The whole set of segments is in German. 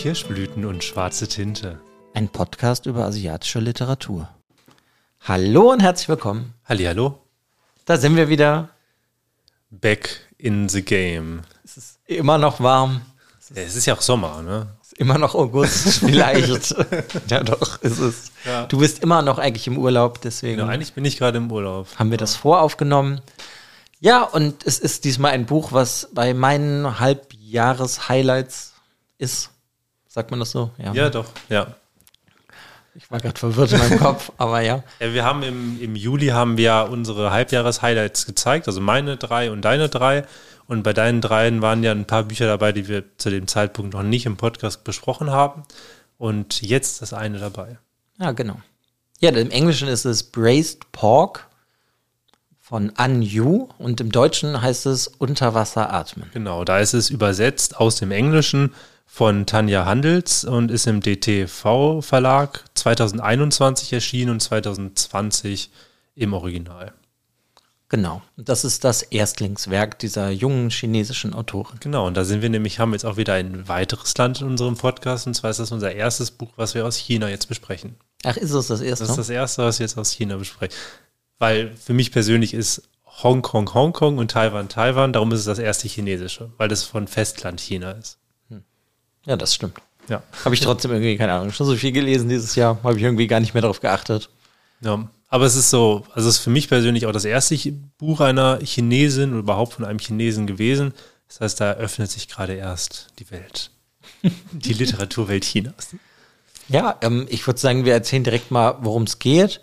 Kirschblüten und schwarze Tinte. Ein Podcast über asiatische Literatur. Hallo und herzlich willkommen. Hallihallo. Da sind wir wieder. Back in the game. Es ist immer noch warm. Ja, es ist ja auch Sommer, ne? Es ist immer noch August, vielleicht. ja, doch, ist es. Ja. Du bist immer noch eigentlich im Urlaub, deswegen Genau, eigentlich bin ich gerade im Urlaub. haben wir das voraufgenommen. Ja, und es ist diesmal ein Buch, was bei meinen Halbjahres-Highlights ist. Sagt man das so? Ja, doch, ja. Ich war gerade verwirrt in meinem Kopf, aber ja. ja wir haben im, im Juli haben wir unsere Halbjahres-Highlights gezeigt, also meine drei und deine drei. Und bei deinen dreien waren ja ein paar Bücher dabei, die wir zu dem Zeitpunkt noch nicht im Podcast besprochen haben. Und jetzt das eine dabei. Ja, genau. Ja, im Englischen ist es Braised Pork von An Yu und im Deutschen heißt es Unterwasser atmen. Genau, da ist es übersetzt aus dem Englischen von Tanja Handels und ist im DTV Verlag 2021 erschienen und 2020 im Original. Genau. Das ist das Erstlingswerk dieser jungen chinesischen Autorin. Genau, und da sind wir nämlich, haben jetzt auch wieder ein weiteres Land in unserem Podcast, und zwar ist das unser erstes Buch, was wir aus China jetzt besprechen. Ach, ist es das erste? Das ist das erste, was wir jetzt aus China besprechen. Weil für mich persönlich ist Hongkong Hongkong und Taiwan Taiwan, darum ist es das erste chinesische, weil das von Festland China ist. Ja, das stimmt. Ja. Habe ich trotzdem irgendwie, keine Ahnung, schon so viel gelesen dieses Jahr, habe ich irgendwie gar nicht mehr darauf geachtet. Ja, aber es ist so, also es ist für mich persönlich auch das erste Ch- Buch einer Chinesin oder überhaupt von einem Chinesen gewesen. Das heißt, da eröffnet sich gerade erst die Welt. Die Literaturwelt Chinas. Ja, ähm, ich würde sagen, wir erzählen direkt mal, worum es geht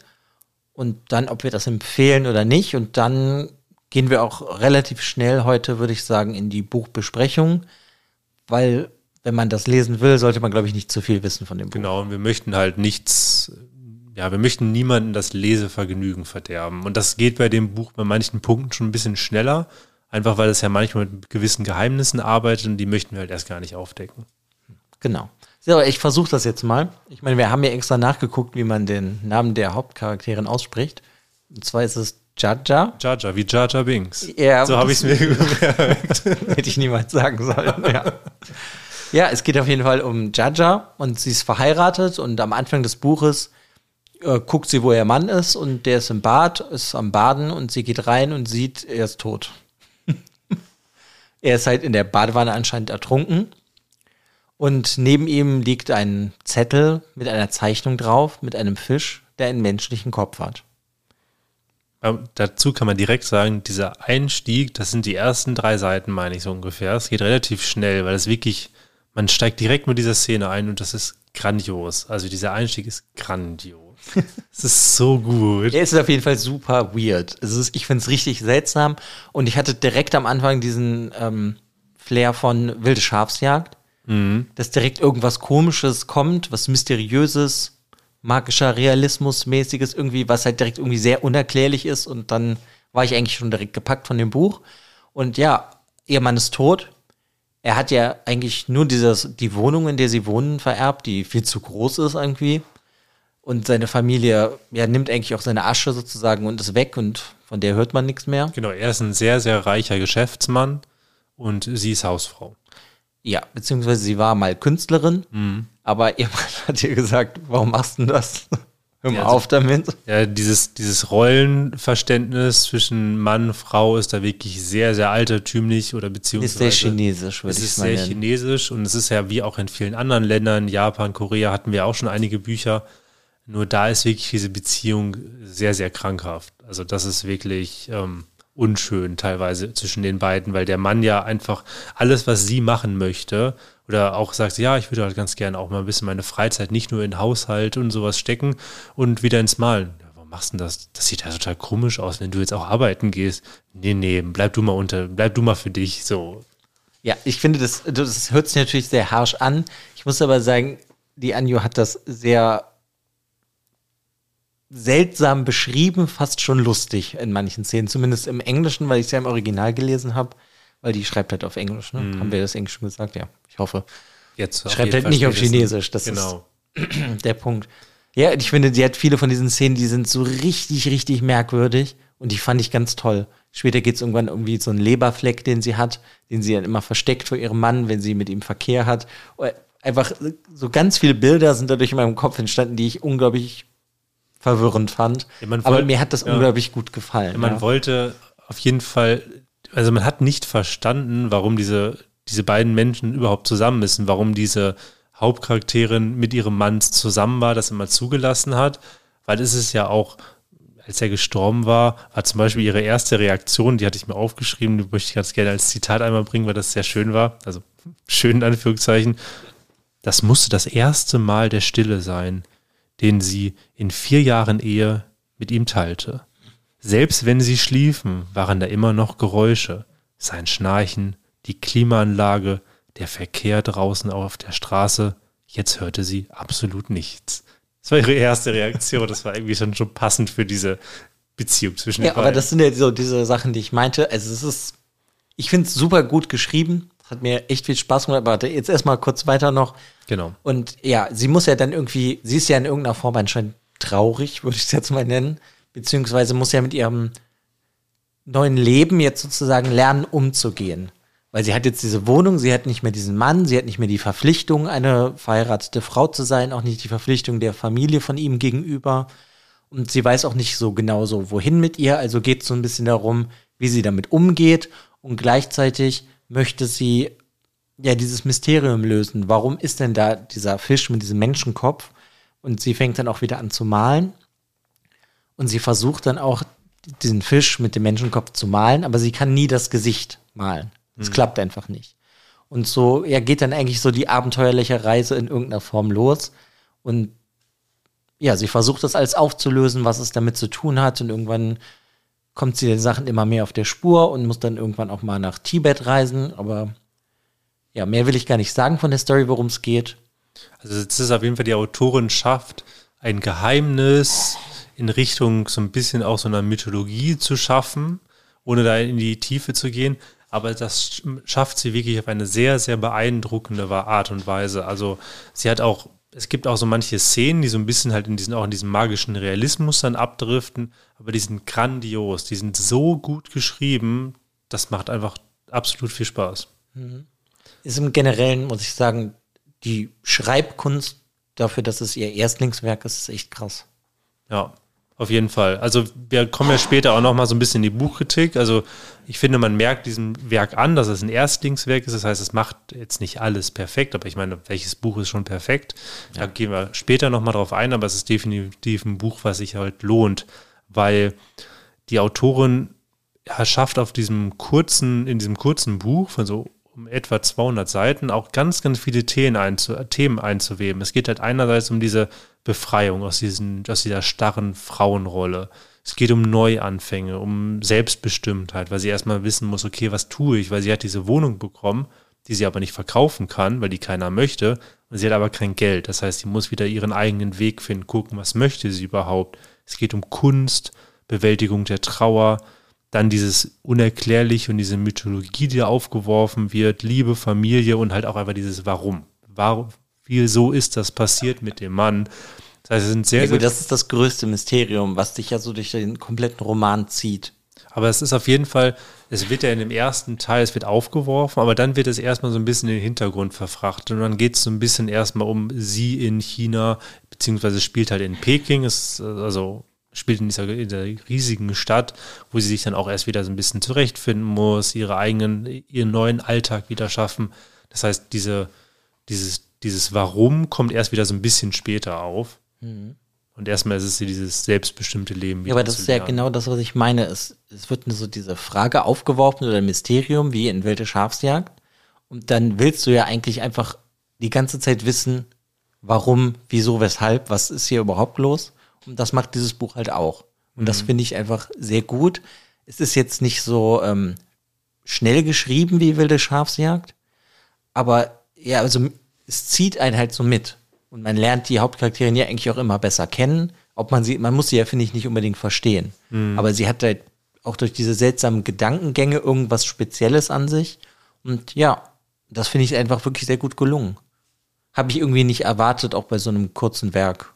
und dann, ob wir das empfehlen oder nicht. Und dann gehen wir auch relativ schnell heute, würde ich sagen, in die Buchbesprechung, weil wenn man das lesen will, sollte man, glaube ich, nicht zu viel wissen von dem Buch. Genau, und wir möchten halt nichts, ja, wir möchten niemanden das Lesevergnügen verderben. Und das geht bei dem Buch bei manchen Punkten schon ein bisschen schneller, einfach weil es ja manchmal mit gewissen Geheimnissen arbeitet und die möchten wir halt erst gar nicht aufdecken. Genau. So, ich versuche das jetzt mal. Ich meine, wir haben ja extra nachgeguckt, wie man den Namen der Hauptcharakterin ausspricht. Und zwar ist es Jaja. Jaja, wie Jaja Binks. Ja, so habe ich es mir gemerkt. Hätte ich niemals sagen sollen. Ja. Ja, es geht auf jeden Fall um Jaja und sie ist verheiratet und am Anfang des Buches äh, guckt sie, wo ihr Mann ist und der ist im Bad, ist am Baden und sie geht rein und sieht, er ist tot. er ist halt in der Badewanne anscheinend ertrunken und neben ihm liegt ein Zettel mit einer Zeichnung drauf, mit einem Fisch, der einen menschlichen Kopf hat. Ähm, dazu kann man direkt sagen, dieser Einstieg, das sind die ersten drei Seiten, meine ich so ungefähr. Es geht relativ schnell, weil es wirklich, man steigt direkt mit dieser Szene ein und das ist grandios. Also dieser Einstieg ist grandios. Es ist so gut. Er ist auf jeden Fall super weird. Es ist, ich finde es richtig seltsam. Und ich hatte direkt am Anfang diesen ähm, Flair von wilde Schafsjagd, dass direkt irgendwas Komisches kommt, was Mysteriöses, magischer Realismus-mäßiges irgendwie, was halt direkt irgendwie sehr unerklärlich ist. Und dann war ich eigentlich schon direkt gepackt von dem Buch. Und ja, ihr Mann ist tot. Er hat ja eigentlich nur dieses, die Wohnung, in der sie wohnen, vererbt, die viel zu groß ist irgendwie. Und seine Familie ja, nimmt eigentlich auch seine Asche sozusagen und ist weg und von der hört man nichts mehr. Genau, er ist ein sehr, sehr reicher Geschäftsmann und sie ist Hausfrau. Ja, beziehungsweise sie war mal Künstlerin, aber ihr Mann hat ihr gesagt, warum machst du denn das? Hör mal Ja, also- auf damit. Ja, dieses, dieses Rollenverständnis zwischen Mann und Frau ist da wirklich sehr, sehr altertümlich oder Ist beziehungsweise. sehr chinesisch, würde Es ich ist mal sehr nennen. chinesisch und es ist ja wie auch in vielen anderen Ländern, Japan, Korea hatten wir auch schon einige Bücher. Nur da ist wirklich diese Beziehung sehr, sehr krankhaft. Also das ist wirklich ähm, unschön teilweise zwischen den beiden, weil der Mann ja einfach alles, was sie machen möchte, oder auch sagt, ja, ich würde halt ganz gerne auch mal ein bisschen meine Freizeit nicht nur in Haushalt und sowas stecken und wieder ins Malen. Ja, warum machst du denn das? Das sieht ja total komisch aus, wenn du jetzt auch arbeiten gehst. Nee, nee, bleib du mal unter, bleib du mal für dich, so. Ja, ich finde, das, das hört sich natürlich sehr harsch an. Ich muss aber sagen, die Anjo hat das sehr seltsam beschrieben, fast schon lustig in manchen Szenen, zumindest im Englischen, weil ich es ja im Original gelesen habe, weil die schreibt halt auf Englisch, ne? Haben wir das Englisch schon gesagt? Ja, ich hoffe. Jetzt Schreibt halt Fall nicht auf. Chinesisch, das genau. ist der Punkt. Ja, ich finde, sie hat viele von diesen Szenen, die sind so richtig, richtig merkwürdig und die fand ich ganz toll. Später geht es irgendwann irgendwie so einen Leberfleck, den sie hat, den sie dann immer versteckt vor ihrem Mann, wenn sie mit ihm Verkehr hat. einfach so ganz viele Bilder sind dadurch in meinem Kopf entstanden, die ich unglaublich verwirrend fand. Ja, man Aber wollt- mir hat das ja. unglaublich gut gefallen. Man ja. wollte auf jeden Fall, also man hat nicht verstanden, warum diese, diese beiden Menschen überhaupt zusammen müssen, warum diese Hauptcharakterin mit ihrem Mann zusammen war, das immer zugelassen hat, weil es ist ja auch, als er gestorben war, war zum Beispiel ihre erste Reaktion, die hatte ich mir aufgeschrieben, die möchte ich ganz gerne als Zitat einmal bringen, weil das sehr schön war, also schön in Anführungszeichen. Das musste das erste Mal der Stille sein, den sie in vier Jahren Ehe mit ihm teilte. Selbst wenn sie schliefen, waren da immer noch Geräusche. Sein Schnarchen, die Klimaanlage, der Verkehr draußen auf der Straße. Jetzt hörte sie absolut nichts. Das war ihre erste Reaktion. Das war irgendwie schon, schon passend für diese Beziehung zwischen Ja, den aber beiden. das sind ja so diese Sachen, die ich meinte. Also es ist, ich finde es super gut geschrieben. Hat mir echt viel Spaß gemacht. Aber jetzt erstmal kurz weiter noch. genau. Und ja, sie muss ja dann irgendwie, sie ist ja in irgendeiner Form anscheinend traurig, würde ich es jetzt mal nennen. Beziehungsweise muss ja mit ihrem neuen Leben jetzt sozusagen lernen, umzugehen. Weil sie hat jetzt diese Wohnung, sie hat nicht mehr diesen Mann, sie hat nicht mehr die Verpflichtung, eine verheiratete Frau zu sein, auch nicht die Verpflichtung der Familie von ihm gegenüber. Und sie weiß auch nicht so genau so, wohin mit ihr. Also geht es so ein bisschen darum, wie sie damit umgeht. Und gleichzeitig möchte sie ja dieses Mysterium lösen. Warum ist denn da dieser Fisch mit diesem Menschenkopf? Und sie fängt dann auch wieder an zu malen. Und sie versucht dann auch diesen Fisch mit dem Menschenkopf zu malen, aber sie kann nie das Gesicht malen. Es klappt einfach nicht. Und so, ja, geht dann eigentlich so die abenteuerliche Reise in irgendeiner Form los. Und ja, sie versucht das alles aufzulösen, was es damit zu tun hat. Und irgendwann kommt sie den Sachen immer mehr auf der Spur und muss dann irgendwann auch mal nach Tibet reisen. Aber ja, mehr will ich gar nicht sagen von der Story, worum es geht. Also es ist auf jeden Fall die Autorin schafft, ein Geheimnis in Richtung so ein bisschen auch so einer Mythologie zu schaffen, ohne da in die Tiefe zu gehen. Aber das sch- schafft sie wirklich auf eine sehr, sehr beeindruckende Art und Weise. Also sie hat auch, es gibt auch so manche Szenen, die so ein bisschen halt in diesen, auch in diesem magischen Realismus dann abdriften, aber die sind grandios, die sind so gut geschrieben, das macht einfach absolut viel Spaß. Ist im Generellen, muss ich sagen, die Schreibkunst dafür, dass es ihr Erstlingswerk ist, ist echt krass. Ja, auf jeden Fall. Also wir kommen ja später auch noch mal so ein bisschen in die Buchkritik. Also ich finde, man merkt diesem Werk an, dass es ein Erstlingswerk ist. Das heißt, es macht jetzt nicht alles perfekt, aber ich meine, welches Buch ist schon perfekt? Da gehen wir später noch mal drauf ein, aber es ist definitiv ein Buch, was sich halt lohnt, weil die Autorin ja, schafft auf diesem kurzen, in diesem kurzen Buch von so um etwa 200 Seiten auch ganz, ganz viele Themen, einzu, Themen einzuweben. Es geht halt einerseits um diese Befreiung aus, diesen, aus dieser starren Frauenrolle. Es geht um Neuanfänge, um Selbstbestimmtheit, weil sie erstmal wissen muss, okay, was tue ich, weil sie hat diese Wohnung bekommen, die sie aber nicht verkaufen kann, weil die keiner möchte. Und sie hat aber kein Geld. Das heißt, sie muss wieder ihren eigenen Weg finden, gucken, was möchte sie überhaupt. Es geht um Kunst, Bewältigung der Trauer, dann dieses Unerklärliche und diese Mythologie, die da aufgeworfen wird, Liebe, Familie und halt auch einfach dieses Warum. Warum, wieso ist das passiert mit dem Mann? Das heißt, es sind sehr, Ja, gut, das ist das größte Mysterium, was dich ja so durch den kompletten Roman zieht. Aber es ist auf jeden Fall, es wird ja in dem ersten Teil, es wird aufgeworfen, aber dann wird es erstmal so ein bisschen in den Hintergrund verfrachtet und dann geht es so ein bisschen erstmal um sie in China, beziehungsweise spielt halt in Peking, es, äh, also spielt in dieser, in dieser riesigen Stadt, wo sie sich dann auch erst wieder so ein bisschen zurechtfinden muss, ihre eigenen, ihren neuen Alltag wieder schaffen. Das heißt, diese, dieses, dieses Warum kommt erst wieder so ein bisschen später auf. Und erstmal ist es dieses selbstbestimmte Leben. Ja, aber wieder das ist ja genau das, was ich meine. Es, es wird so diese Frage aufgeworfen oder ein Mysterium wie in Wilde Schafsjagd. Und dann willst du ja eigentlich einfach die ganze Zeit wissen, warum, wieso, weshalb, was ist hier überhaupt los. Und das macht dieses Buch halt auch. Und das finde ich einfach sehr gut. Es ist jetzt nicht so ähm, schnell geschrieben wie Wilde Schafsjagd, aber ja, also es zieht einen halt so mit. Und man lernt die Hauptcharakterin ja eigentlich auch immer besser kennen. Ob man sie, man muss sie ja, finde ich, nicht unbedingt verstehen. Aber sie hat halt auch durch diese seltsamen Gedankengänge irgendwas Spezielles an sich. Und ja, das finde ich einfach wirklich sehr gut gelungen. Habe ich irgendwie nicht erwartet, auch bei so einem kurzen Werk.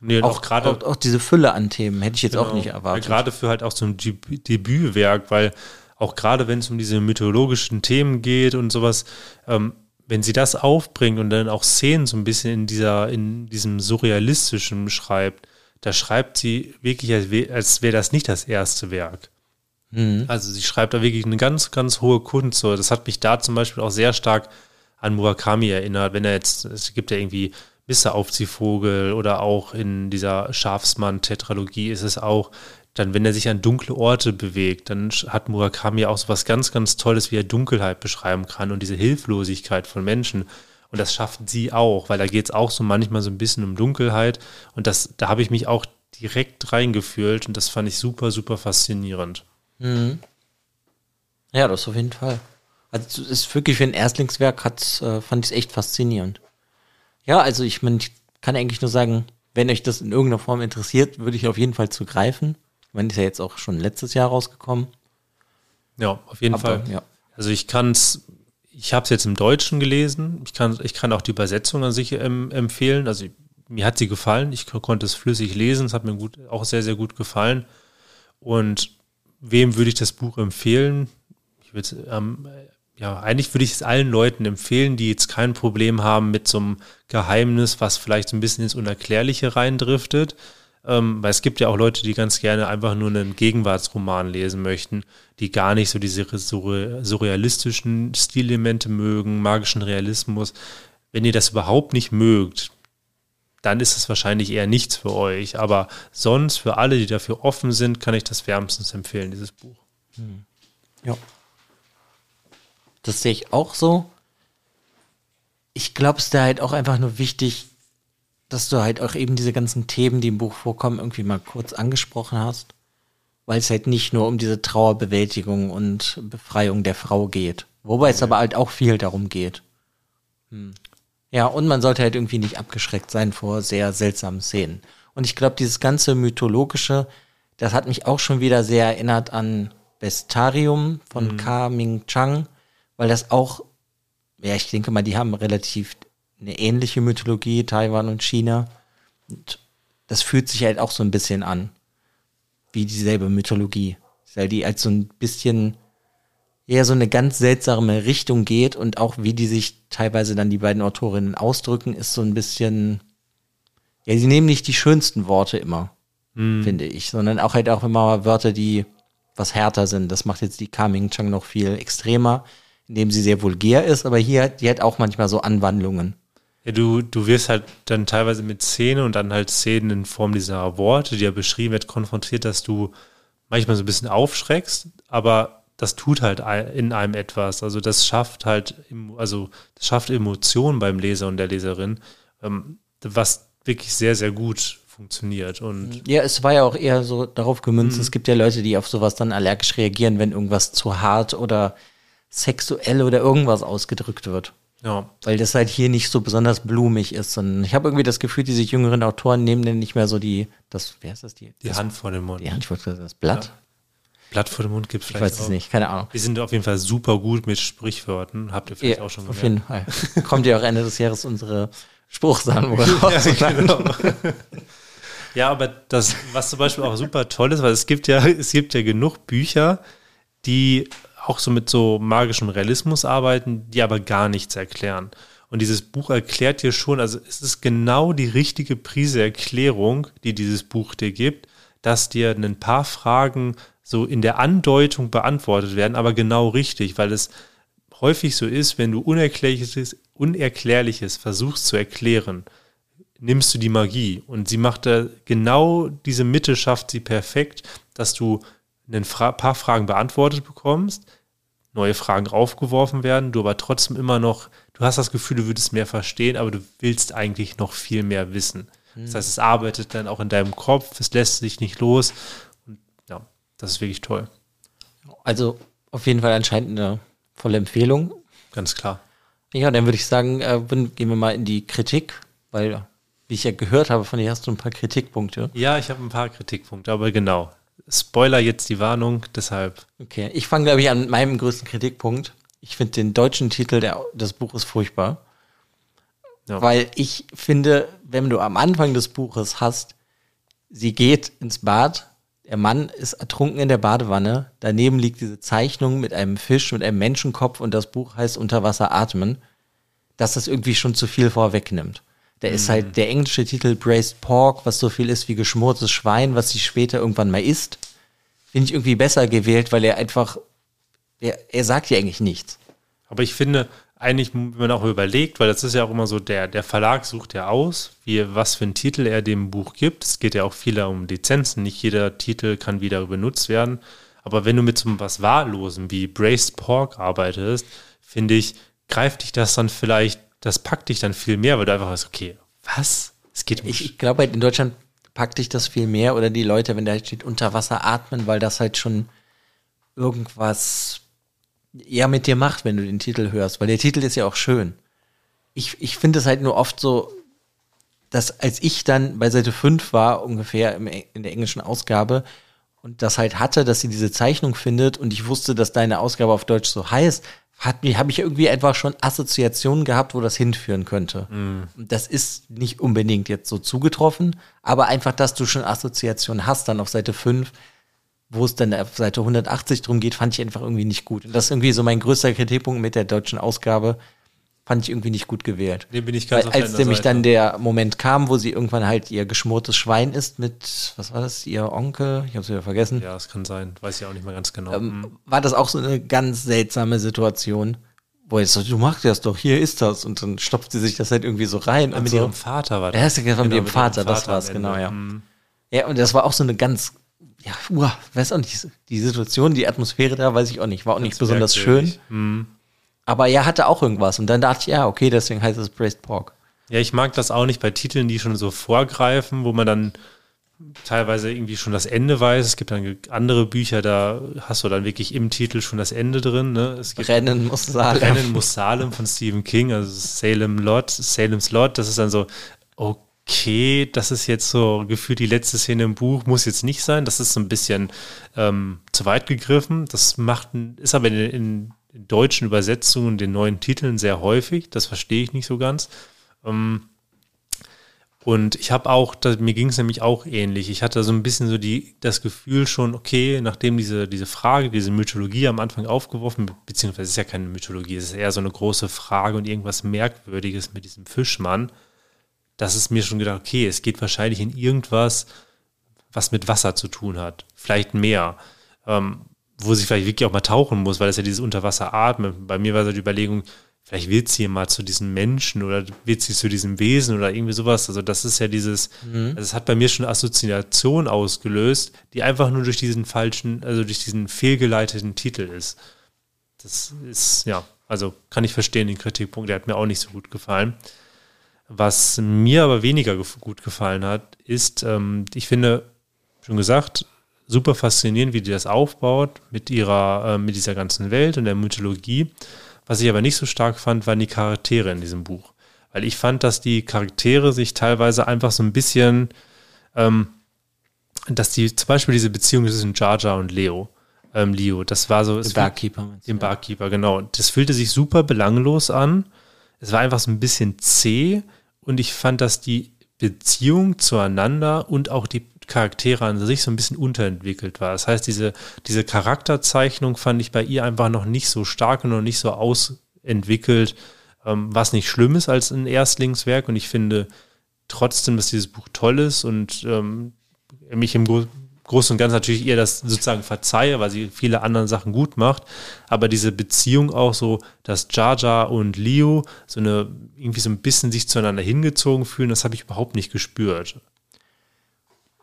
Nee, Auch, auch gerade auch, auch diese Fülle an Themen hätte ich jetzt auch Genau. nicht Ja, erwartet. Gerade für halt auch so ein Deb- Debütwerk, weil auch gerade wenn es um diese mythologischen Themen geht und sowas, ähm, wenn sie das aufbringt und dann auch Szenen so ein bisschen in dieser, in diesem surrealistischen schreibt, da schreibt sie wirklich, als wäre wär das nicht das erste Werk. Mhm. Also sie schreibt da wirklich eine ganz, ganz hohe Kunst. So, das hat mich da zum Beispiel auch sehr stark an Murakami erinnert, wenn er jetzt, es gibt ja irgendwie Mr. Aufziehvogel oder auch in dieser Schafsmann-Tetralogie ist es auch, dann, wenn er sich an dunkle Orte bewegt, dann hat Murakami auch so was ganz, ganz Tolles, wie er Dunkelheit beschreiben kann und diese Hilflosigkeit von Menschen. Und das schafft sie auch, weil da geht es auch so manchmal so ein bisschen um Dunkelheit. Und das, da habe ich mich auch direkt reingefühlt und das fand ich super, super faszinierend. Mhm. Ja, das auf jeden Fall. Also es ist wirklich für ein Erstlingswerk, hat, äh, fand ich es echt faszinierend. Ja, also ich meine, ich kann eigentlich nur sagen, wenn euch das in irgendeiner Form interessiert, würde ich auf jeden Fall zugreifen. Ich meine, ist ja jetzt auch schon letztes Jahr rausgekommen. Ja, auf jeden Aber, Fall. Ja. Also ich kann es, ich habe es jetzt im Deutschen gelesen. Ich kann, ich kann auch die Übersetzung an sich ähm, empfehlen. Also mir hat sie gefallen. Ich konnte es flüssig lesen. Es hat mir gut, auch sehr, sehr gut gefallen. Und wem würde ich das Buch empfehlen? Ich würde ähm, ja, eigentlich würde ich es allen Leuten empfehlen, die jetzt kein Problem haben mit so einem Geheimnis, was vielleicht so ein bisschen ins Unerklärliche reindriftet. Ähm, weil es gibt ja auch Leute, die ganz gerne einfach nur einen Gegenwartsroman lesen möchten, die gar nicht so diese surrealistischen Stilelemente mögen, magischen Realismus. Wenn ihr das überhaupt nicht mögt, dann ist es wahrscheinlich eher nichts für euch. Aber sonst, für alle, die dafür offen sind, kann ich das wärmstens empfehlen, dieses Buch. Hm. Ja. Das sehe ich auch so. Ich glaube, es ist da halt auch einfach nur wichtig, dass du halt auch eben diese ganzen Themen, die im Buch vorkommen, irgendwie mal kurz angesprochen hast. Weil es halt nicht nur um diese Trauerbewältigung und Befreiung der Frau geht. Wobei es aber halt auch viel darum geht. Hm. Ja, und man sollte halt irgendwie nicht abgeschreckt sein vor sehr seltsamen Szenen. Und ich glaube, dieses ganze mythologische, das hat mich auch schon wieder sehr erinnert an Bestarium von mhm. Ka Ming Chang, weil das auch, ja, ich denke mal, die haben relativ eine ähnliche Mythologie, Taiwan und China. Und das fühlt sich halt auch so ein bisschen an, wie dieselbe Mythologie. Weil die als so ein bisschen eher so eine ganz seltsame Richtung geht und auch wie die sich teilweise dann die beiden Autorinnen ausdrücken, ist so ein bisschen, ja, sie nehmen nicht die schönsten Worte immer, mm. finde ich, sondern auch halt auch immer Wörter, die was härter sind. Das macht jetzt die Kaming Chang noch viel extremer, indem sie sehr vulgär ist, aber hier, die hat auch manchmal so Anwandlungen. Ja, du, du wirst halt dann teilweise mit Szenen und dann halt Szenen in Form dieser Worte, die ja beschrieben wird, konfrontiert, dass du manchmal so ein bisschen aufschreckst, aber das tut halt in einem etwas. Also das schafft halt, also das schafft Emotionen beim Leser und der Leserin, ähm, was wirklich sehr, sehr gut funktioniert. Und ja, es war ja auch eher so darauf gemünzt, mhm. es gibt ja Leute, die auf sowas dann allergisch reagieren, wenn irgendwas zu hart oder sexuell oder irgendwas ausgedrückt wird. Ja. Weil das halt hier nicht so besonders blumig ist, sondern ich habe irgendwie das Gefühl, diese jüngeren Autoren nehmen dann nicht mehr so die, das, wer ist das, die? Die das, Hand vor dem Mund. Die Hand, ich wollte das Blatt. Ja. Blatt vor dem Mund gibt es vielleicht. Ich weiß es nicht, keine Ahnung. Wir sind auf jeden Fall super gut mit Sprichwörtern. Habt ihr vielleicht ja, auch schon gemerkt. Auf jeden Fall. Kommt ja auch Ende des Jahres unsere Spruchsammlung ja, genau. ja, aber das, was zum Beispiel auch super toll ist, weil es gibt ja, es gibt ja genug Bücher, die auch so mit so magischem Realismus arbeiten, die aber gar nichts erklären. Und dieses Buch erklärt dir schon, also es ist genau die richtige Prise Erklärung, die dieses Buch dir gibt, dass dir ein paar Fragen so in der Andeutung beantwortet werden, aber genau richtig, weil es häufig so ist, wenn du Unerklärliches, Unerklärliches versuchst zu erklären, nimmst du die Magie. Und sie macht da genau diese Mitte, schafft sie perfekt, dass du ein paar Fragen beantwortet bekommst, neue Fragen aufgeworfen werden, du aber trotzdem immer noch, du hast das Gefühl, du würdest mehr verstehen, aber du willst eigentlich noch viel mehr wissen. Das heißt, es arbeitet dann auch in deinem Kopf, es lässt sich nicht los das ist wirklich toll. Also auf jeden Fall anscheinend eine volle Empfehlung. Ganz klar. Ja, dann würde ich sagen, äh, gehen wir mal in die Kritik, weil, wie ich ja gehört habe, von dir hast du ein paar Kritikpunkte. Ja, ich habe ein paar Kritikpunkte, aber genau. Spoiler jetzt die Warnung, deshalb. Okay, ich fange, glaube ich, an meinem größten Kritikpunkt. Ich finde den deutschen Titel der, des Buches furchtbar. Ja. Weil ich finde, wenn du am Anfang des Buches hast, sie geht ins Bad der Mann ist ertrunken in der Badewanne. Daneben liegt diese Zeichnung mit einem Fisch, mit einem Menschenkopf und das Buch heißt Unter Wasser atmen. dass das irgendwie schon zu viel vorwegnimmt. Da ist halt der englische Titel Braised Pork, was so viel ist wie geschmortes Schwein, was sie später irgendwann mal isst. Finde ich irgendwie besser gewählt, weil er einfach, er, er sagt ja eigentlich nichts. Aber ich finde, eigentlich, wenn man auch überlegt, weil das ist ja auch immer so, der, der Verlag sucht ja aus, wie, was für einen Titel er dem Buch gibt. Es geht ja auch viel um Lizenzen. Nicht jeder Titel kann wieder benutzt werden. Aber wenn du mit so was Wahllosem wie Braised Pork arbeitest, finde ich, greift dich das dann vielleicht, das packt dich dann viel mehr, weil du einfach weißt, okay, was? Es geht um Ich, ich glaube, in Deutschland packt dich das viel mehr oder die Leute, wenn da steht, unter Wasser atmen, weil das halt schon irgendwas ja mit dir macht, wenn du den Titel hörst, weil der Titel ist ja auch schön. Ich, ich finde es halt nur oft so, dass als ich dann bei Seite 5 war, ungefähr im, in der englischen Ausgabe, und das halt hatte, dass sie diese Zeichnung findet und ich wusste, dass deine Ausgabe auf Deutsch so heißt, habe ich irgendwie einfach schon Assoziationen gehabt, wo das hinführen könnte. Mm. Und das ist nicht unbedingt jetzt so zugetroffen, aber einfach, dass du schon Assoziationen hast, dann auf Seite 5, wo es dann auf Seite 180 drum geht, fand ich einfach irgendwie nicht gut. Und das ist irgendwie so mein größter Kritikpunkt mit der deutschen Ausgabe, fand ich irgendwie nicht gut gewählt. Den bin ich ganz Weil, Als nämlich dann der Moment kam, wo sie irgendwann halt ihr geschmortes Schwein isst mit, was war das, ihr Onkel? Ich hab's wieder vergessen. Ja, das kann sein. Weiß ich auch nicht mehr ganz genau. Ähm, mhm. war das auch so eine ganz seltsame Situation? Wo jetzt so, du machst das doch, hier ist das. Und dann stopft sie sich das halt irgendwie so rein. Ja, und mit so. ihrem Vater war das. Ja, das genau, mit ihrem Vater, das war es, genau, ja. Mhm. Ja, und das war auch so eine ganz, ja, uah, weiß auch nicht, die Situation, die Atmosphäre da, weiß ich auch nicht, war auch nicht besonders schön. Mhm. Aber er hatte auch irgendwas. Und dann dachte ich, ja, okay, deswegen heißt es Braised Pork. Ja, ich mag das auch nicht bei Titeln, die schon so vorgreifen, wo man dann teilweise irgendwie schon das Ende weiß. Es gibt dann andere Bücher, da hast du dann wirklich im Titel schon das Ende drin. Ne? Es gibt Rennen muss Salem. Rennen muss Salem von Stephen King, also Salem Lot, Salem's Lot. Das ist dann so, okay, das ist jetzt so gefühlt die letzte Szene im Buch, muss jetzt nicht sein. Das ist so ein bisschen ähm, zu weit gegriffen. Das macht, ist aber in, in in deutschen Übersetzungen, den neuen Titeln sehr häufig. Das verstehe ich nicht so ganz. Ähm, und ich habe auch, mir ging es nämlich auch ähnlich. Ich hatte so ein bisschen so die, das Gefühl schon, okay, nachdem diese, diese Frage, diese Mythologie am Anfang aufgeworfen, beziehungsweise es ist ja keine Mythologie, es ist eher so eine große Frage und irgendwas Merkwürdiges mit diesem Fischmann, dass es mir schon gedacht, okay, es geht wahrscheinlich in irgendwas, was mit Wasser zu tun hat. Vielleicht mehr. Ähm, wo sie vielleicht wirklich auch mal tauchen muss, weil das ja dieses Unterwasseratmen. Bei mir war so die Überlegung, vielleicht wird sie mal zu diesem Menschen oder wird sie zu diesem Wesen oder irgendwie sowas. Also das ist ja dieses, mhm. also es hat bei mir schon eine Assoziation ausgelöst, die einfach nur durch diesen falschen, also durch diesen fehlgeleiteten Titel ist. Das ist, ja, also kann ich verstehen, den Kritikpunkt, der hat mir auch nicht so gut gefallen. Was mir aber weniger gut gefallen hat, ist, ähm, ich finde, schon gesagt, super faszinierend, wie die das aufbaut mit ihrer, äh, mit dieser ganzen Welt und der Mythologie. Was ich aber nicht so stark fand, waren die Charaktere in diesem Buch. Weil ich fand, dass die Charaktere sich teilweise einfach so ein bisschen, ähm, dass die, zum Beispiel diese Beziehung zwischen Jar Jar und Leo, ähm, Leo, das war so. Dem Barkeeper. Dem Barkeeper, genau. Das fühlte sich super belanglos an. Es war einfach so ein bisschen zäh und ich fand, dass die Beziehung zueinander und auch die Charaktere an sich so ein bisschen unterentwickelt war. Das heißt, diese, diese Charakterzeichnung fand ich bei ihr einfach noch nicht so stark und noch nicht so ausentwickelt, ähm, was nicht schlimm ist als ein Erstlingswerk. Und ich finde trotzdem, dass dieses Buch toll ist und ähm, mich im Großen und Ganzen natürlich ihr das sozusagen verzeihe, weil sie viele andere Sachen gut macht. Aber diese Beziehung auch so, dass Jar und Leo so eine, irgendwie so ein bisschen sich zueinander hingezogen fühlen, das habe ich überhaupt nicht gespürt.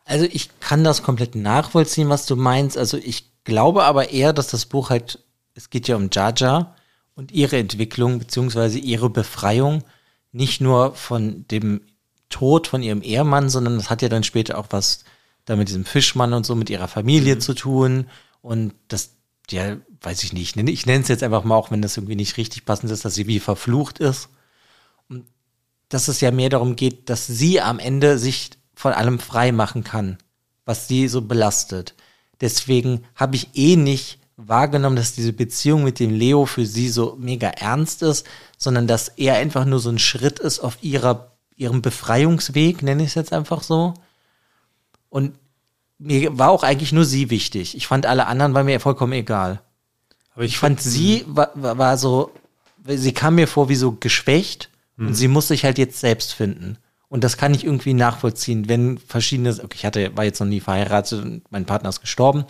Also ich kann das komplett nachvollziehen, was du meinst. Also ich glaube aber eher, dass das Buch halt, es geht ja um Jaja und ihre Entwicklung beziehungsweise ihre Befreiung nicht nur von dem Tod von ihrem Ehemann, sondern das hat ja dann später auch was da mit diesem Fischmann und so mit ihrer Familie mhm. zu tun und das ja, weiß ich nicht, ich nenne es jetzt einfach mal, auch wenn das irgendwie nicht richtig passend ist, dass sie wie verflucht ist. Und dass es ja mehr darum geht, dass sie am Ende sich von allem frei machen kann, was sie so belastet. Deswegen habe ich eh nicht wahrgenommen, dass diese Beziehung mit dem Leo für sie so mega ernst ist, sondern dass er einfach nur so ein Schritt ist auf ihrer, ihrem Befreiungsweg, nenne ich es jetzt einfach so. Und mir war auch eigentlich nur sie wichtig. Ich fand alle anderen war mir vollkommen egal. Aber ich, ich fand sie war, war, war so, sie kam mir vor wie so geschwächt und sie muss sich halt jetzt selbst finden. Und das kann ich irgendwie nachvollziehen, wenn verschiedene, okay, ich hatte, war jetzt noch nie verheiratet und mein Partner ist gestorben,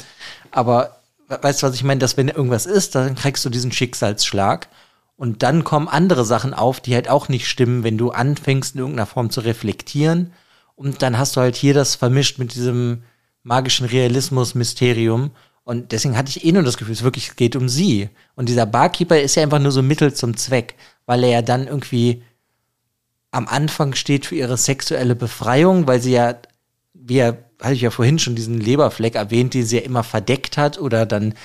aber weißt du, was ich meine, dass wenn irgendwas ist, dann kriegst du diesen Schicksalsschlag und dann kommen andere Sachen auf, die halt auch nicht stimmen, wenn du anfängst in irgendeiner Form zu reflektieren und dann hast du halt hier das vermischt mit diesem magischen Realismus, Mysterium und deswegen hatte ich eh nur das Gefühl, es wirklich geht um sie. Und dieser Barkeeper ist ja einfach nur so Mittel zum Zweck, weil er ja dann irgendwie am Anfang steht für ihre sexuelle Befreiung, weil sie ja, wie er, hatte ich ja vorhin schon diesen Leberfleck erwähnt, die sie ja immer verdeckt hat oder dann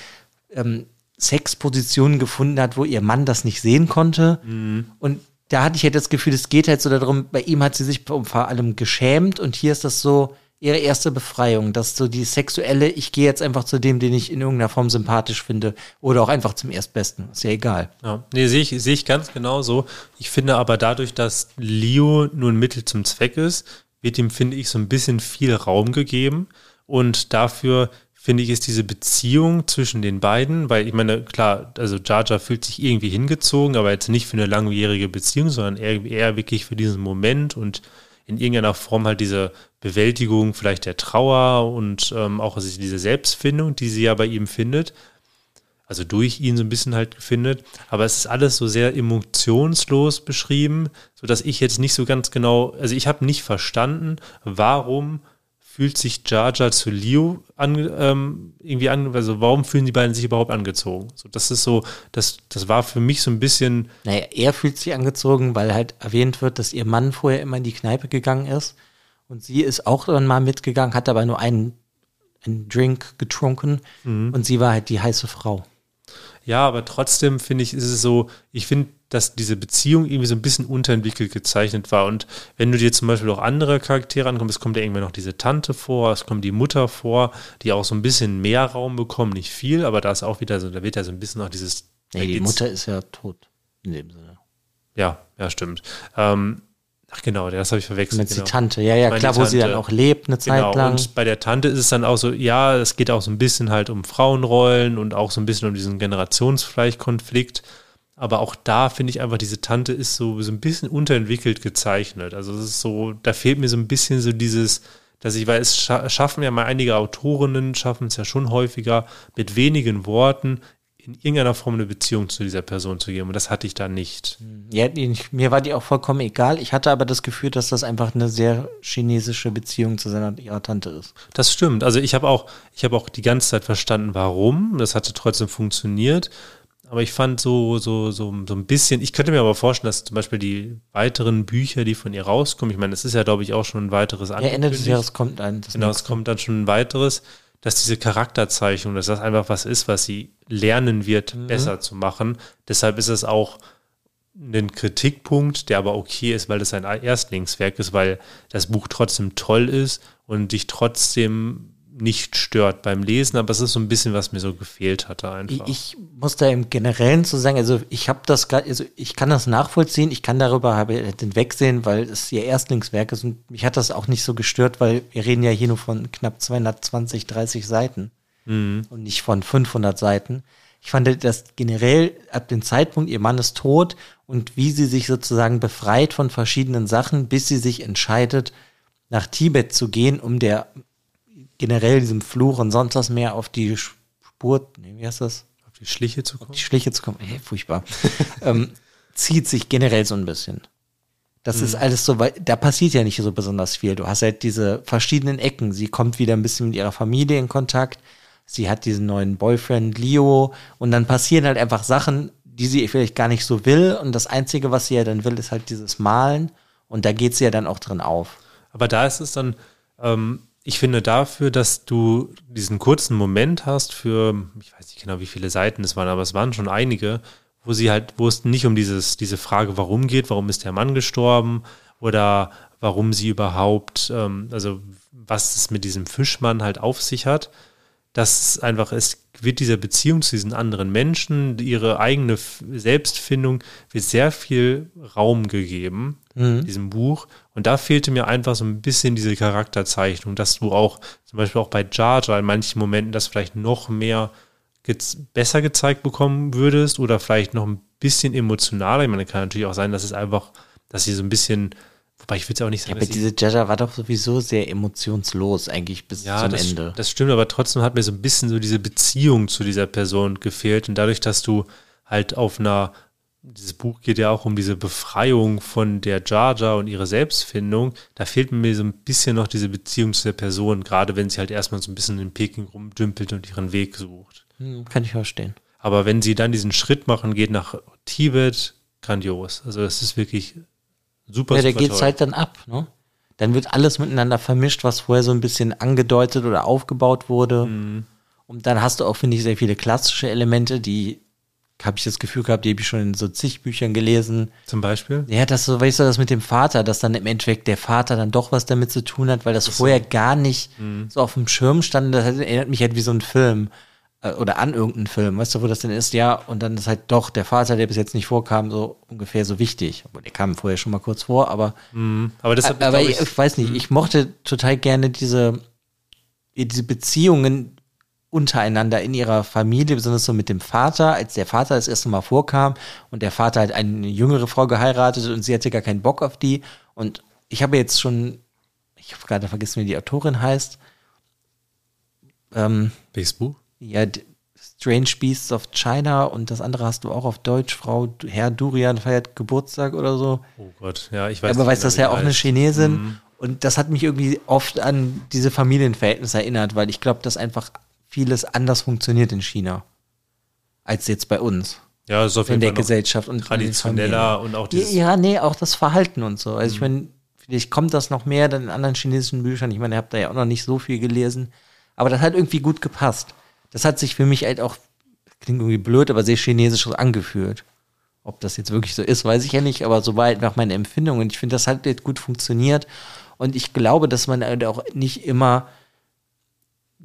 ähm, Sexpositionen gefunden hat, wo ihr Mann das nicht sehen konnte. Mhm. Und da hatte ich halt das Gefühl, es geht halt so darum, bei ihm hat sie sich vor allem geschämt und hier ist das so ihre erste Befreiung, dass so die sexuelle, ich gehe jetzt einfach zu dem, den ich in irgendeiner Form sympathisch finde oder auch einfach zum Erstbesten, ist ja egal. Ja, nee, sehe ich, sehe ich ganz genau so. Ich finde aber dadurch, dass Leo nur ein Mittel zum Zweck ist, wird ihm, finde ich, so ein bisschen viel Raum gegeben und dafür finde ich, ist diese Beziehung zwischen den beiden, weil ich meine, klar, also Jar Jar fühlt sich irgendwie hingezogen, aber jetzt nicht für eine langjährige Beziehung, sondern eher, eher wirklich für diesen Moment und in irgendeiner Form halt diese Bewältigung vielleicht der Trauer und ähm, auch diese Selbstfindung, die sie ja bei ihm findet, also durch ihn so ein bisschen halt findet. Aber es ist alles so sehr emotionslos beschrieben, sodass ich jetzt nicht so ganz genau, also ich habe nicht verstanden, warum fühlt sich Jar Jar zu Leo an, ähm, irgendwie an, also warum fühlen die beiden sich überhaupt angezogen? So, das ist so, das, das war für mich so ein bisschen. Naja, er fühlt sich angezogen, weil halt erwähnt wird, dass ihr Mann vorher immer in die Kneipe gegangen ist und sie ist auch dann mal mitgegangen, hat aber nur einen, einen Drink getrunken Mhm. und sie war halt die heiße Frau. Ja, aber trotzdem finde ich, ist es so, ich finde, dass diese Beziehung irgendwie so ein bisschen unterentwickelt gezeichnet war. Und wenn du dir zum Beispiel auch andere Charaktere ankommst, es kommt ja irgendwann noch diese Tante vor, es kommt die Mutter vor, die auch so ein bisschen mehr Raum bekommen, nicht viel, aber da ist auch wieder so, da wird ja so ein bisschen noch dieses. Nee, die Mutter ist ja tot. In dem Sinne. Ja, ja, stimmt. Ähm, ach genau, das habe ich verwechselt. Mit genau. die Tante, ja, ja, Meine klar, wo sie dann auch lebt eine Zeit Genau, lang. und bei der Tante ist es dann auch so, ja, es geht auch so ein bisschen halt um Frauenrollen und auch so ein bisschen um diesen Generationsfleischkonflikt. Aber auch da finde ich einfach, diese Tante ist so, so ein bisschen unterentwickelt gezeichnet. Also es ist so, da fehlt mir so ein bisschen so dieses, dass ich, weil es scha schaffen ja mal einige Autorinnen, schaffen es ja schon häufiger, mit wenigen Worten in irgendeiner Form eine Beziehung zu dieser Person zu geben. Und das hatte ich da nicht. Ja, mir war die auch vollkommen egal. Ich hatte aber das Gefühl, dass das einfach eine sehr chinesische Beziehung zu seiner ihrer Tante ist. Das stimmt. Also ich habe auch, ich habe auch die ganze Zeit verstanden, warum. Das hatte trotzdem funktioniert. Aber ich fand so, so, so, so ein bisschen, ich könnte mir aber vorstellen, dass zum Beispiel die weiteren Bücher, die von ihr rauskommen, ich meine, es ist ja, glaube ich, auch schon ein weiteres Ja, Ende des. Jahres kommt ein. Genau, es kommt dann schon ein weiteres, dass diese Charakterzeichnung, dass das einfach was ist, was sie lernen wird, Mhm. besser zu machen. Deshalb ist es auch ein Kritikpunkt, der aber okay ist, weil es ein Erstlingswerk ist, weil das Buch trotzdem toll ist und dich trotzdem nicht stört beim Lesen, aber es ist so ein bisschen, was mir so gefehlt hatte einfach. ich muss da im Generellen zu sagen, also ich habe das, also ich kann das nachvollziehen, ich kann darüber hinwegsehen, weil es ihr Erstlingswerk ist und mich hat das auch nicht so gestört, weil wir reden ja hier nur von knapp 220, 30 Seiten Mhm. und nicht von 500 Seiten. Ich fand das generell ab dem Zeitpunkt, ihr Mann ist tot und wie sie sich sozusagen befreit von verschiedenen Sachen, bis sie sich entscheidet, nach Tibet zu gehen, um der generell diesem Fluch und sonst was mehr auf die Spur, nee, wie heißt das? Auf die Schliche zu kommen. die Schliche zu kommen, hey, furchtbar, ähm, zieht sich generell so ein bisschen. Das ist alles so, weil da passiert ja nicht so besonders viel. Du hast halt diese verschiedenen Ecken. Sie kommt wieder ein bisschen mit ihrer Familie in Kontakt. Sie hat diesen neuen Boyfriend Leo und dann passieren halt einfach Sachen, die sie vielleicht gar nicht so will. Und das Einzige, was sie ja dann will, ist halt dieses Malen. Und da geht sie ja dann auch drin auf. Aber da ist es dann, ähm, ich finde dafür, dass du diesen kurzen Moment hast für, ich weiß nicht genau, wie viele Seiten es waren, aber es waren schon einige, wo sie halt, wo es nicht um dieses, diese Frage, warum geht, warum ist der Mann gestorben oder warum sie überhaupt, ähm, also was es mit diesem Fischmann halt auf sich hat, dass einfach, es wird dieser Beziehung zu diesen anderen Menschen, ihre eigene Selbstfindung, wird sehr viel Raum gegeben, in diesem Buch. Und da fehlte mir einfach so ein bisschen diese Charakterzeichnung, dass du auch, zum Beispiel auch bei Jar Jar in manchen Momenten das vielleicht noch mehr gez besser gezeigt bekommen würdest oder vielleicht noch ein bisschen emotionaler. Ich meine, kann natürlich auch sein, dass es einfach, dass sie so ein bisschen, wobei ich würde es auch nicht sagen, Ja, aber diese Jaja war doch sowieso sehr emotionslos eigentlich bis ja, zum das, Ende. das stimmt, aber trotzdem hat mir so ein bisschen so diese Beziehung zu dieser Person gefehlt. Und dadurch, dass du halt auf einer, dieses Buch geht ja auch um diese Befreiung von der Jar und ihre Selbstfindung, da fehlt mir so ein bisschen noch diese Beziehung zu der Person, gerade wenn sie halt erstmal so ein bisschen in Peking rumdümpelt und ihren Weg sucht. Hm, kann ich verstehen. Aber wenn sie dann diesen Schritt machen, geht nach Tibet, grandios. Also das ist wirklich super, Ja, geht's toll. halt dann ab, ne? Dann wird alles miteinander vermischt, was vorher so ein bisschen angedeutet oder aufgebaut wurde. Mhm. Und dann hast du auch, finde ich, sehr viele klassische Elemente, die habe ich das Gefühl gehabt, die habe ich schon in so zig Büchern gelesen. Zum Beispiel? Ja, das so, weißt du, das mit dem Vater, dass dann im Endeffekt der Vater dann doch was damit zu tun hat, weil das vorher gar nicht so auf dem Schirm stand. Das erinnert mich halt wie so ein Film äh, oder an irgendeinen Film, weißt du, wo das denn ist, ja, und dann ist halt doch der Vater, der bis jetzt nicht vorkam, so ungefähr so wichtig. Obwohl, Der kam vorher schon mal kurz vor, aber Aber das hat aber ich, ich weiß nicht, ich mochte total gerne diese, diese Beziehungen untereinander in ihrer Familie, besonders so mit dem Vater, als der Vater das erste Mal vorkam und der Vater hat eine jüngere Frau geheiratet und sie hatte gar keinen Bock auf die. Und ich habe jetzt schon, ich habe gerade vergessen, wie die Autorin heißt. Ähm, Welches Buch? ja, Strange Beasts of China und das andere hast du auch auf Deutsch, Frau Herr Durian feiert Geburtstag oder so. Oh Gott, ja, ich weiß Aber weiß nicht das mehr, ja auch eine. Chinesin. Mhm. Und das hat mich irgendwie oft an diese Familienverhältnisse erinnert, weil ich glaube, dass einfach vieles anders funktioniert in China als jetzt bei uns Ja, ist auf in der Gesellschaft und traditioneller und auch Ja, dieses, ja, nee, auch das Verhalten und so. Also Mhm. ich meine, vielleicht kommt das noch mehr dann in anderen chinesischen Büchern. Ich meine, ihr habt da ja auch noch nicht so viel gelesen. Aber das hat irgendwie gut gepasst. Das hat sich für mich halt auch, klingt irgendwie blöd, aber sehr chinesisch angefühlt. Ob das jetzt wirklich so ist, weiß ich ja nicht, aber so war halt nach meiner Empfindung. Und ich finde, das hat jetzt gut funktioniert. Und ich glaube, dass man halt auch nicht immer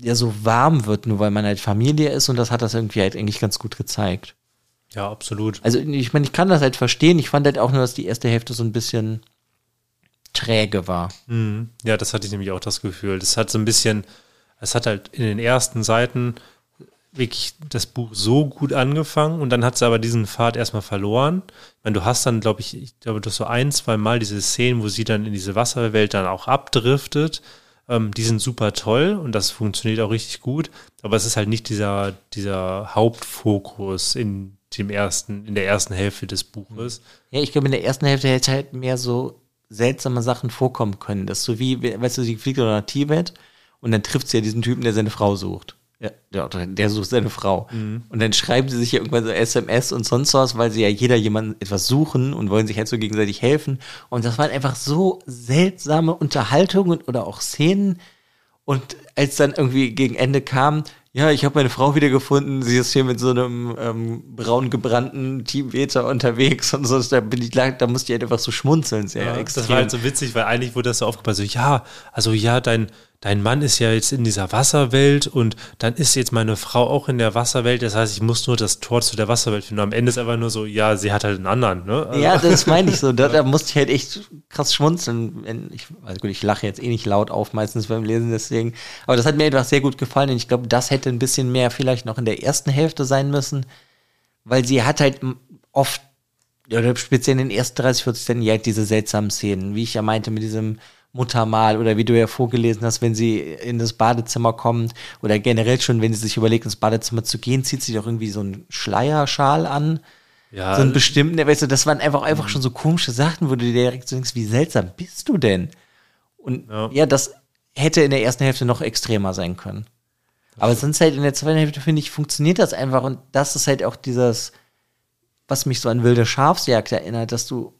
ja so warm wird, nur weil man halt Familie ist. Und das hat das irgendwie halt eigentlich ganz gut gezeigt. ja, absolut. Also ich meine, ich kann das halt verstehen. Ich fand halt auch nur, dass die erste Hälfte so ein bisschen träge war. Mhm. Ja, das hatte ich nämlich auch das Gefühl. Das hat so ein bisschen, es hat halt in den ersten Seiten wirklich das Buch so gut angefangen und dann hat es aber diesen Pfad erstmal verloren. Ich meine, du hast dann, glaube ich, ich glaube, du hast so ein, zwei Mal diese Szenen, wo sie dann in diese Wasserwelt dann auch abdriftet. Ähm, die sind super toll und das funktioniert auch richtig gut, aber es ist halt nicht dieser, dieser Hauptfokus in dem ersten, in der ersten Hälfte des Buches. Ja, ich glaube, in der ersten Hälfte hätte halt mehr so seltsame Sachen vorkommen können. Das ist so wie, weißt du, sie fliegt nach Tibet und dann trifft sie ja diesen Typen, der seine Frau sucht. Ja, der, der sucht seine Frau. Und dann schreiben sie sich ja irgendwann so SMS und sonst was, weil sie ja jeder jemanden etwas suchen und wollen sich halt so gegenseitig helfen. Und das waren einfach so seltsame Unterhaltungen oder auch Szenen. Und als dann irgendwie gegen Ende kam, ja, ich habe meine Frau wiedergefunden, sie ist hier mit so einem ähm, braun gebrannten Teamweter unterwegs und so, da bin ich da musste ich halt einfach so schmunzeln, sehr Ja, extrem. das war halt so witzig, weil eigentlich wurde das so aufgepasst, so, ja, also ja, dein, dein Mann ist ja jetzt in dieser Wasserwelt und dann ist jetzt meine Frau auch in der Wasserwelt, das heißt, ich muss nur das Tor zu der Wasserwelt finden. Und am Ende ist einfach nur so, ja, sie hat halt einen anderen, ne? Also, Ja, das meine ich so. Da, da musste ich halt echt krass schmunzeln. Ich, also gut, ich lache jetzt eh nicht laut auf, meistens beim Lesen, deswegen. Aber das hat mir einfach sehr gut gefallen und ich glaube, das hätte ein bisschen mehr vielleicht noch in der ersten Hälfte sein müssen, weil sie hat halt oft, oder speziell in den ersten 30, 40 Seiten, ja, diese seltsamen Szenen, wie ich ja meinte, mit diesem Muttermal oder wie du ja vorgelesen hast, wenn sie in das Badezimmer kommt oder generell schon, wenn sie sich überlegt, ins Badezimmer zu gehen, zieht sie doch irgendwie so einen Schleierschal an ja, so einen bestimmten, weißt du, das waren einfach, einfach schon so komische Sachen, wo du dir direkt so denkst, wie seltsam bist du denn? Und ja. Ja. das hätte in der ersten Hälfte noch extremer sein können. Aber sonst halt in der zweiten Hälfte, finde ich, funktioniert das einfach und das ist halt auch dieses, was mich so an wilde Schafsjagd erinnert, dass du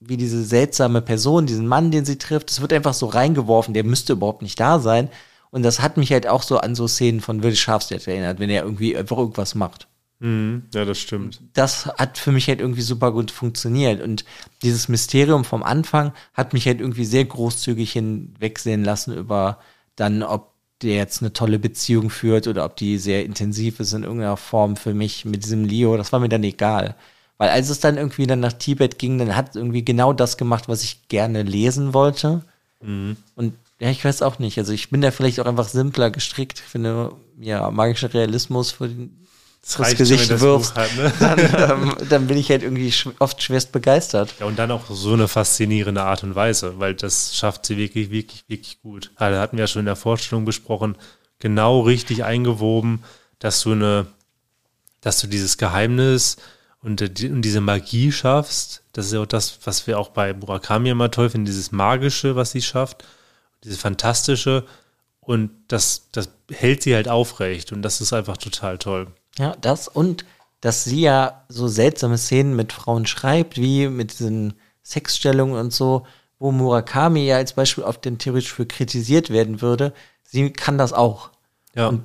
wie diese seltsame Person, diesen Mann, den sie trifft, das wird einfach so reingeworfen, der müsste überhaupt nicht da sein. Und das hat mich halt auch so an so Szenen von wilde Schafsjagd erinnert, wenn er irgendwie einfach irgendwas macht mhm, ja, das stimmt. das hat für mich halt irgendwie super gut funktioniert. Und dieses Mysterium vom Anfang hat mich halt irgendwie sehr großzügig hinwegsehen lassen über dann, ob der jetzt eine tolle Beziehung führt oder ob die sehr intensiv ist in irgendeiner Form für mich mit diesem Leo. Das war mir dann egal. Weil als es dann irgendwie dann nach Tibet ging, dann hat es irgendwie genau das gemacht, was ich gerne lesen wollte. Und ja, ich weiß auch nicht. Also ich bin da vielleicht auch einfach simpler gestrickt. Ich finde, ja, magischer Realismus für den das Gesicht das wirfst, hat, ne? dann, ähm, dann, bin ich halt irgendwie oft schwerst begeistert. Ja, und dann auch so eine faszinierende Art und Weise, weil das schafft sie wirklich, wirklich, wirklich gut. Also hatten wir ja schon in der Vorstellung besprochen, genau richtig eingewoben, dass du eine, dass du dieses Geheimnis und, äh, und diese Magie schaffst. Das ist ja auch das, was wir auch bei Murakami immer toll finden, dieses Magische, was sie schafft, dieses Fantastische. Und das, das hält sie halt aufrecht und das ist einfach total toll. Ja, das und dass sie ja so seltsame Szenen mit Frauen schreibt, wie mit diesen Sexstellungen und so, wo Murakami ja als Beispiel auf den theoretisch für kritisiert werden würde. Sie kann das auch. Ja. Und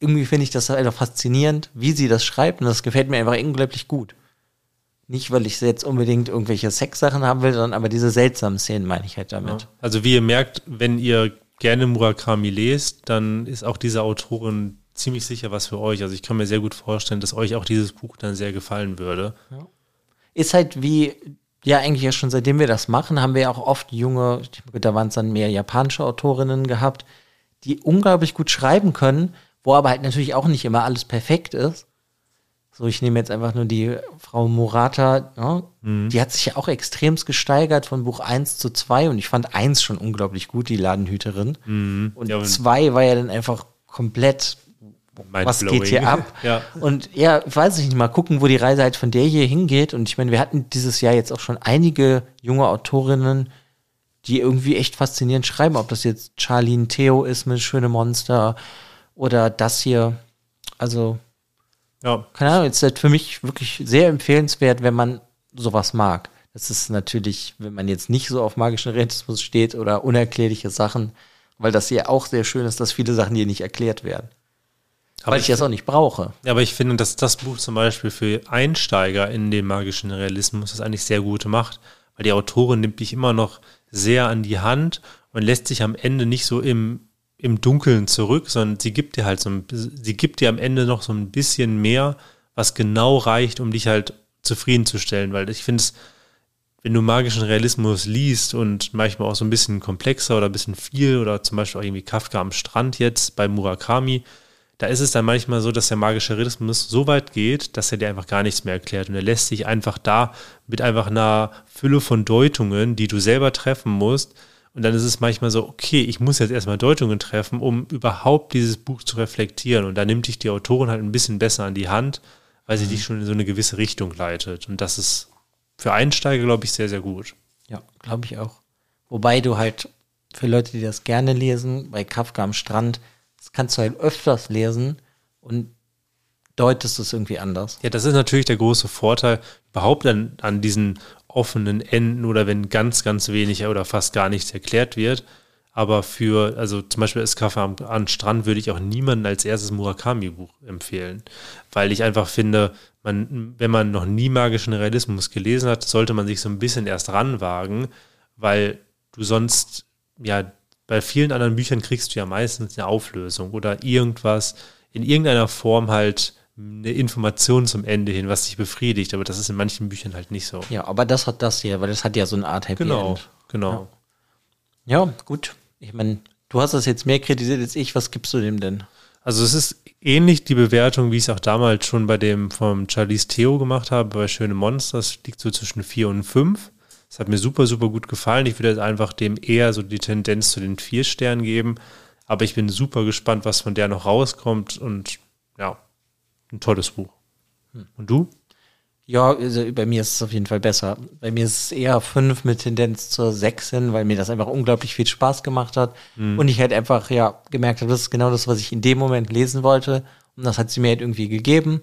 irgendwie finde ich das einfach faszinierend, wie sie das schreibt und das gefällt mir einfach unglaublich gut. Nicht, weil ich jetzt unbedingt irgendwelche Sexsachen haben will, sondern aber diese seltsamen Szenen meine ich halt damit. Ja. Also wie ihr merkt, wenn ihr gerne Murakami lest, dann ist auch diese Autorin ziemlich sicher was für euch. Also ich kann mir sehr gut vorstellen, dass euch auch dieses Buch dann sehr gefallen würde. Ja. Ist halt wie, ja eigentlich ja schon seitdem wir das machen, haben wir ja auch oft junge, da waren es dann mehr japanische Autorinnen gehabt, die unglaublich gut schreiben können, wo aber halt natürlich auch nicht immer alles perfekt ist. So, ich nehme jetzt einfach nur die Frau Murata, ne? mhm. die hat sich ja auch extremst gesteigert von Buch 1 zu 2 und ich fand 1 schon unglaublich gut, die Ladenhüterin. Mhm. Und 2 ja, war ja dann einfach komplett was geht hier ab? ja. Und ja, weiß ich nicht, mal gucken, wo die Reise halt von der hier hingeht. Und ich meine, wir hatten dieses Jahr jetzt auch schon einige junge Autorinnen, die irgendwie echt faszinierend schreiben, ob das jetzt Charlene Theo ist mit Schöne Monster oder das hier. Also, ja. keine Ahnung, ist halt für mich wirklich sehr empfehlenswert, wenn man sowas mag. Das ist natürlich, wenn man jetzt nicht so auf magischen Realismus steht oder unerklärliche Sachen, weil das ja auch sehr schön ist, dass viele Sachen hier nicht erklärt werden. Aber Weil ich, ich das auch nicht brauche. Ja, aber ich finde, dass das Buch zum Beispiel für Einsteiger in den magischen Realismus das eigentlich sehr gut macht, weil die Autorin nimmt dich immer noch sehr an die Hand und lässt sich am Ende nicht so im, im Dunkeln zurück, sondern sie gibt dir halt so ein, sie gibt dir am Ende noch so ein bisschen mehr, was genau reicht, um dich halt zufriedenzustellen, weil ich finde es, wenn du magischen Realismus liest und manchmal auch so ein bisschen komplexer oder ein bisschen viel oder zum Beispiel auch irgendwie Kafka am Strand jetzt bei Murakami, da ist es dann manchmal so, dass der magische Rhythmus so weit geht, dass er dir einfach gar nichts mehr erklärt. Und er lässt sich einfach da mit einfach einer Fülle von Deutungen, die du selber treffen musst. Und dann ist es manchmal so, okay, ich muss jetzt erstmal Deutungen treffen, um überhaupt dieses Buch zu reflektieren. Und da nimmt dich die Autorin halt ein bisschen besser an die Hand, weil sie mhm. dich schon in so eine gewisse Richtung leitet. Und das ist für Einsteiger, glaube ich, sehr, sehr gut. Ja, glaube ich auch. Wobei du halt für Leute, die das gerne lesen, bei Kafka am Strand, das kannst du halt öfters lesen und deutest es irgendwie anders. Ja, das ist natürlich der große Vorteil überhaupt an, an diesen offenen Enden oder wenn ganz, ganz wenig oder fast gar nichts erklärt wird. Aber für, also zum Beispiel das Kaffee am, am Strand würde ich auch niemanden als erstes Murakami-Buch empfehlen. Weil ich einfach finde, man, wenn man noch nie magischen Realismus gelesen hat, sollte man sich so ein bisschen erst ranwagen, weil du sonst ja bei vielen anderen Büchern kriegst du ja meistens eine Auflösung oder irgendwas in irgendeiner Form halt eine Information zum Ende hin, was dich befriedigt, aber das ist in manchen Büchern halt nicht so. Ja, aber das hat das hier, weil das hat ja so eine Art Happy genau, End. Genau, ja. ja, gut. Ich meine, du hast das jetzt mehr kritisiert als ich. Was gibst du dem denn? Also es ist ähnlich die Bewertung, wie ich es auch damals schon bei dem vom Charlize Theo gemacht habe, bei Schöne Monsters, liegt so zwischen 4 und 5. Es hat mir super, super gut gefallen. Ich würde jetzt einfach dem eher so die Tendenz zu den vier Sternen geben. Aber ich bin super gespannt, was von der noch rauskommt. Und ja, ein tolles Buch. Und du? Ja, also bei mir ist es auf jeden Fall besser. Bei mir ist es eher fünf mit Tendenz zur sechs hin, weil mir das einfach unglaublich viel Spaß gemacht hat. Mhm. Und ich halt einfach, ja, gemerkt habe, das ist genau das, was ich in dem Moment lesen wollte. Und das hat sie mir halt irgendwie gegeben.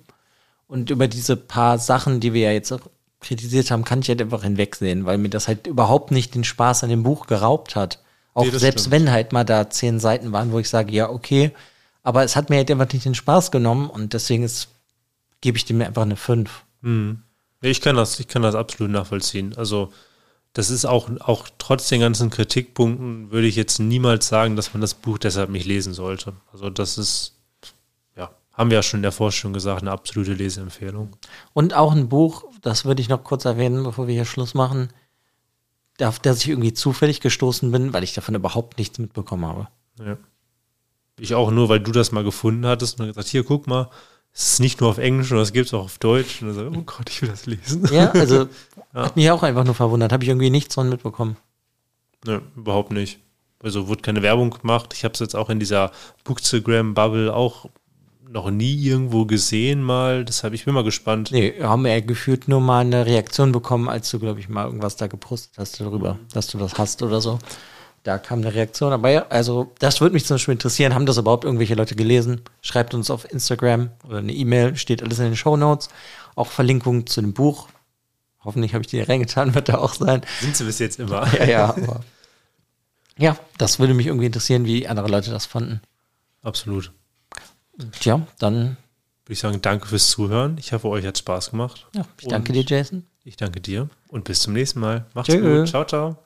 Und über diese paar Sachen, die wir ja jetzt auch kritisiert haben, kann ich halt einfach hinwegsehen, weil mir das halt überhaupt nicht den Spaß an dem Buch geraubt hat. Auch nee, selbst stimmt. wenn halt mal da zehn Seiten waren, wo ich sage, ja, okay, aber es hat mir halt einfach nicht den Spaß genommen und deswegen ist, gebe ich dem einfach eine 5. Hm. Ich kann das, ich kann das absolut nachvollziehen. Also, das ist auch, auch trotz den ganzen Kritikpunkten würde ich jetzt niemals sagen, dass man das Buch deshalb nicht lesen sollte. Also, das ist, haben wir ja schon in der Vorstellung gesagt, eine absolute Leseempfehlung. Und auch ein Buch, das würde ich noch kurz erwähnen, bevor wir hier Schluss machen, auf das ich irgendwie zufällig gestoßen bin, weil ich davon überhaupt nichts mitbekommen habe. Ja. Ich auch nur, weil du das mal gefunden hattest und gesagt, hier, guck mal, es ist nicht nur auf Englisch, sondern es gibt es auch auf Deutsch. Und so, oh Gott, ich will das lesen. Ja, also hat mich auch einfach nur verwundert. Habe ich irgendwie nichts von mitbekommen. Ne, überhaupt nicht. Also wurde keine Werbung gemacht. Ich habe es jetzt auch in dieser Bookstagram-Bubble auch noch nie irgendwo gesehen mal. Deshalb ich bin mal gespannt. Nee, haben wir gefühlt nur mal eine Reaktion bekommen, als du, glaube ich, mal irgendwas da gepostet hast darüber, dass du das hast oder so. Da kam eine Reaktion. Aber ja, also das würde mich zum Beispiel interessieren. Haben das überhaupt irgendwelche Leute gelesen? Schreibt uns auf Instagram oder eine E-Mail, steht alles in den Show Notes. Auch Verlinkungen zu dem Buch. Hoffentlich habe ich die reingetan, wird da auch sein. Sind sie bis jetzt immer. Ja, ja, ja, das würde mich irgendwie interessieren, wie andere Leute das fanden. Absolut. Tja, dann Würde ich sagen, danke fürs Zuhören. Ich hoffe, euch hat Spaß gemacht. ja, ich danke Und dir, Jason. Ich danke dir und bis zum nächsten Mal. Macht's Tschö. gut. Ciao, ciao.